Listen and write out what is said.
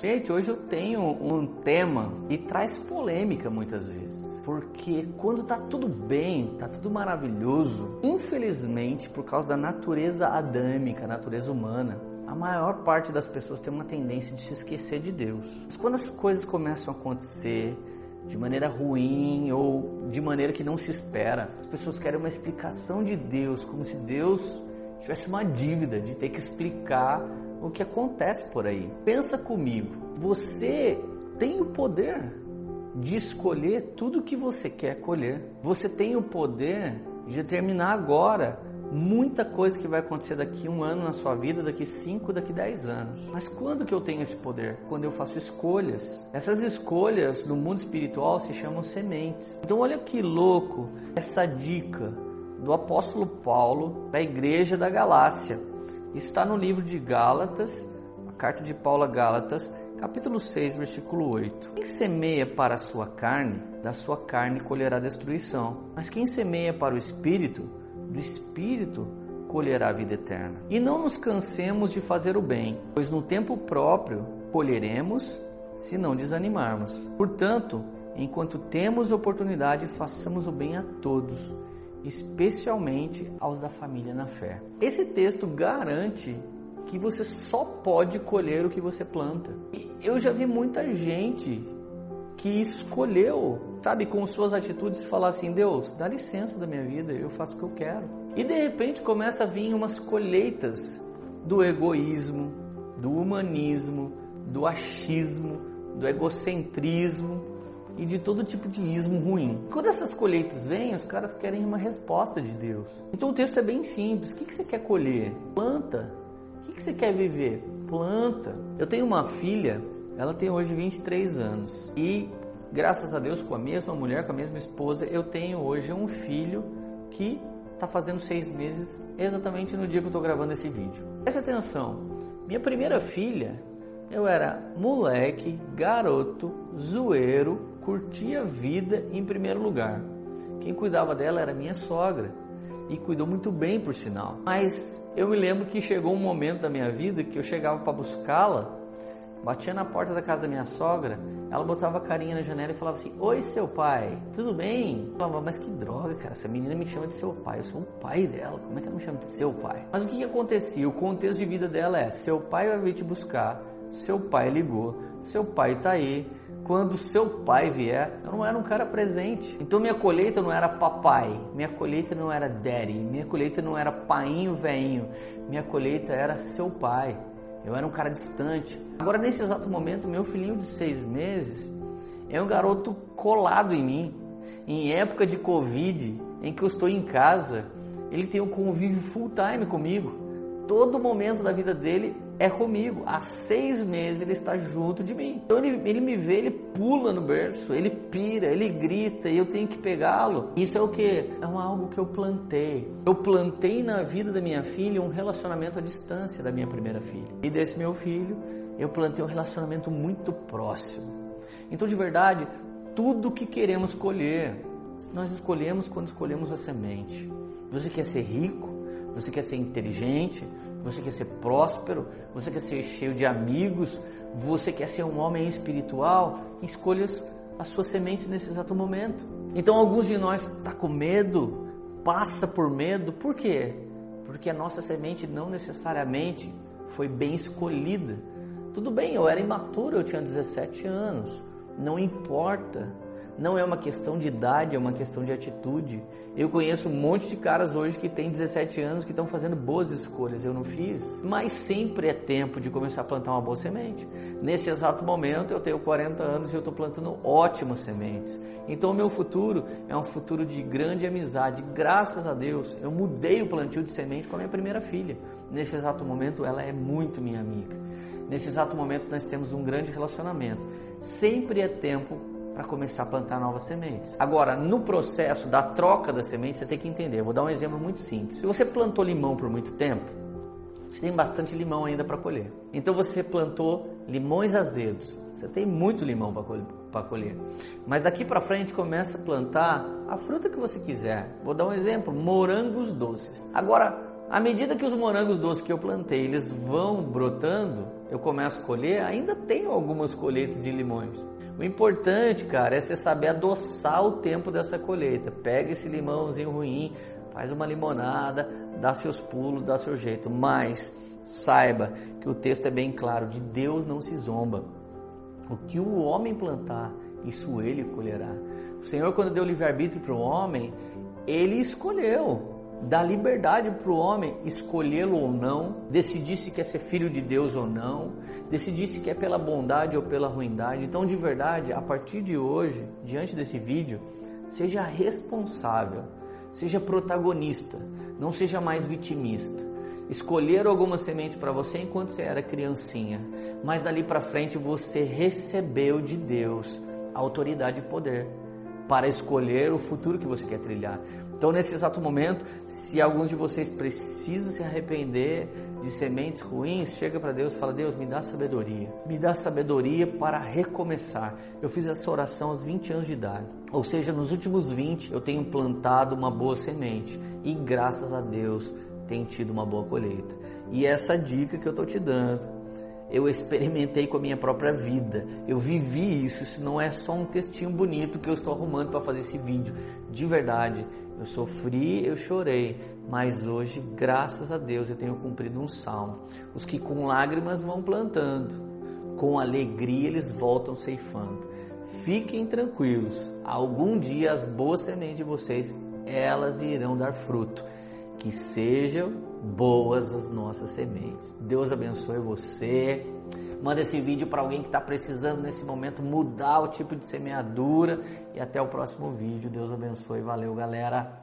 Gente, hoje eu tenho um tema e traz polêmica muitas vezes. Porque quando tá tudo bem, tá tudo maravilhoso, infelizmente, por causa da natureza adâmica, natureza humana, a maior parte das pessoas tem uma tendência de se esquecer de Deus. Mas quando as coisas começam a acontecer de maneira ruim ou de maneira que não se espera, as pessoas querem uma explicação de Deus, como se Deus tivesse uma dívida de ter que explicar o que acontece por aí. Pensa comigo, você tem o poder de escolher tudo o que você quer colher. Você tem o poder de determinar agora muita coisa que vai acontecer daqui um ano na sua vida, daqui cinco, daqui dez anos. Mas quando que eu tenho esse poder? Quando eu faço escolhas. Essas escolhas no mundo espiritual se chamam sementes. Então olha que louco essa dica do apóstolo Paulo para a igreja da Galácia. Está no livro de Gálatas, a carta de Paulo a Gálatas, capítulo 6, versículo 8. Quem semeia para a sua carne, da sua carne colherá destruição. Mas quem semeia para o espírito, do Espírito colherá a vida eterna. E não nos cansemos de fazer o bem, pois no tempo próprio colheremos se não desanimarmos. Portanto, enquanto temos oportunidade, façamos o bem a todos, especialmente aos da família na fé. Esse texto garante que você só pode colher o que você planta. E eu já vi muita gente que escolheu, sabe, com suas atitudes falar assim: Deus, dá licença da minha vida, eu faço o que eu quero. E de repente começa a vir umas colheitas do egoísmo, do humanismo, do achismo, do egocentrismo e de todo tipo de ismo ruim. Quando essas colheitas vêm, os caras querem uma resposta de Deus. Então o texto é bem simples: o que você quer colher? Planta. O que você quer viver? Planta. Eu tenho uma filha ela tem hoje 23 anos e, graças a Deus, com a mesma mulher, com a mesma esposa, eu tenho hoje um filho que está fazendo seis meses exatamente no dia que eu estou gravando esse vídeo. Preste atenção, minha primeira filha, eu era moleque, garoto, zoeiro, curtia a vida em primeiro lugar. Quem cuidava dela era minha sogra e cuidou muito bem, por sinal. Mas eu me lembro que chegou um momento da minha vida que eu chegava para buscá-la Batia na porta da casa da minha sogra, ela botava a carinha na janela e falava assim: Oi, seu pai, tudo bem? Eu falava, mas que droga, cara, essa menina me chama de seu pai, eu sou o pai dela, como é que ela me chama de seu pai? Mas o que, que acontecia? O contexto de vida dela é: seu pai vai vir te buscar, seu pai ligou, seu pai tá aí. Quando seu pai vier, eu não era um cara presente. Então minha colheita não era papai, minha colheita não era daddy, minha colheita não era painho veinho, minha colheita era seu pai. Eu era um cara distante. Agora, nesse exato momento, meu filhinho de seis meses é um garoto colado em mim. Em época de Covid, em que eu estou em casa, ele tem um convívio full time comigo. Todo momento da vida dele é comigo. Há seis meses ele está junto de mim. Então ele, ele me vê, ele pula no berço, ele pira, ele grita e eu tenho que pegá-lo. Isso é o que? É um algo que eu plantei. Eu plantei na vida da minha filha um relacionamento à distância da minha primeira filha. E desse meu filho, eu plantei um relacionamento muito próximo. Então, de verdade, tudo que queremos colher, nós escolhemos quando escolhemos a semente. Você quer ser rico? Você quer ser inteligente? Você quer ser próspero? Você quer ser cheio de amigos? Você quer ser um homem espiritual? Escolha as suas sementes nesse exato momento. Então, alguns de nós está com medo, passa por medo, por quê? Porque a nossa semente não necessariamente foi bem escolhida. Tudo bem, eu era imaturo, eu tinha 17 anos, não importa. Não é uma questão de idade, é uma questão de atitude. Eu conheço um monte de caras hoje que têm 17 anos que estão fazendo boas escolhas. Eu não fiz. Mas sempre é tempo de começar a plantar uma boa semente. Nesse exato momento eu tenho 40 anos e eu estou plantando ótimas sementes. Então o meu futuro é um futuro de grande amizade. Graças a Deus eu mudei o plantio de semente com a minha primeira filha. Nesse exato momento ela é muito minha amiga. Nesse exato momento nós temos um grande relacionamento. Sempre é tempo para começar a plantar novas sementes. Agora, no processo da troca das sementes, você tem que entender. Eu vou dar um exemplo muito simples. Se você plantou limão por muito tempo, você tem bastante limão ainda para colher. Então você plantou limões azedos. Você tem muito limão para colher. Mas daqui para frente começa a plantar a fruta que você quiser. Vou dar um exemplo: morangos doces. Agora, à medida que os morangos doces que eu plantei, eles vão brotando, eu começo a colher, ainda tenho algumas colheitas de limões. O importante, cara, é você saber adoçar o tempo dessa colheita. Pega esse limãozinho ruim, faz uma limonada, dá seus pulos, dá seu jeito. Mas saiba que o texto é bem claro: de Deus não se zomba. O que o homem plantar, isso ele colherá. O Senhor, quando deu livre-arbítrio para o homem, ele escolheu dá liberdade para o homem escolhê-lo ou não, decidir se quer ser filho de Deus ou não, decidir se quer pela bondade ou pela ruindade. Então, de verdade, a partir de hoje, diante desse vídeo, seja responsável, seja protagonista, não seja mais vitimista. Escolheram algumas sementes para você enquanto você era criancinha, mas dali para frente você recebeu de Deus autoridade e poder para escolher o futuro que você quer trilhar. Então, nesse exato momento, se alguns de vocês precisam se arrepender de sementes ruins, chega para Deus e fala: Deus, me dá sabedoria. Me dá sabedoria para recomeçar. Eu fiz essa oração aos 20 anos de idade. Ou seja, nos últimos 20 eu tenho plantado uma boa semente. E graças a Deus tenho tido uma boa colheita. E essa dica que eu estou te dando eu experimentei com a minha própria vida. Eu vivi isso. Isso não é só um textinho bonito que eu estou arrumando para fazer esse vídeo. De verdade, eu sofri, eu chorei, mas hoje, graças a Deus, eu tenho cumprido um salmo. Os que com lágrimas vão plantando, com alegria eles voltam ceifando. Fiquem tranquilos. Algum dia as boas sementes de vocês, elas irão dar fruto. Que sejam boas as nossas sementes. Deus abençoe você. Manda esse vídeo para alguém que está precisando nesse momento mudar o tipo de semeadura. E até o próximo vídeo. Deus abençoe. Valeu, galera.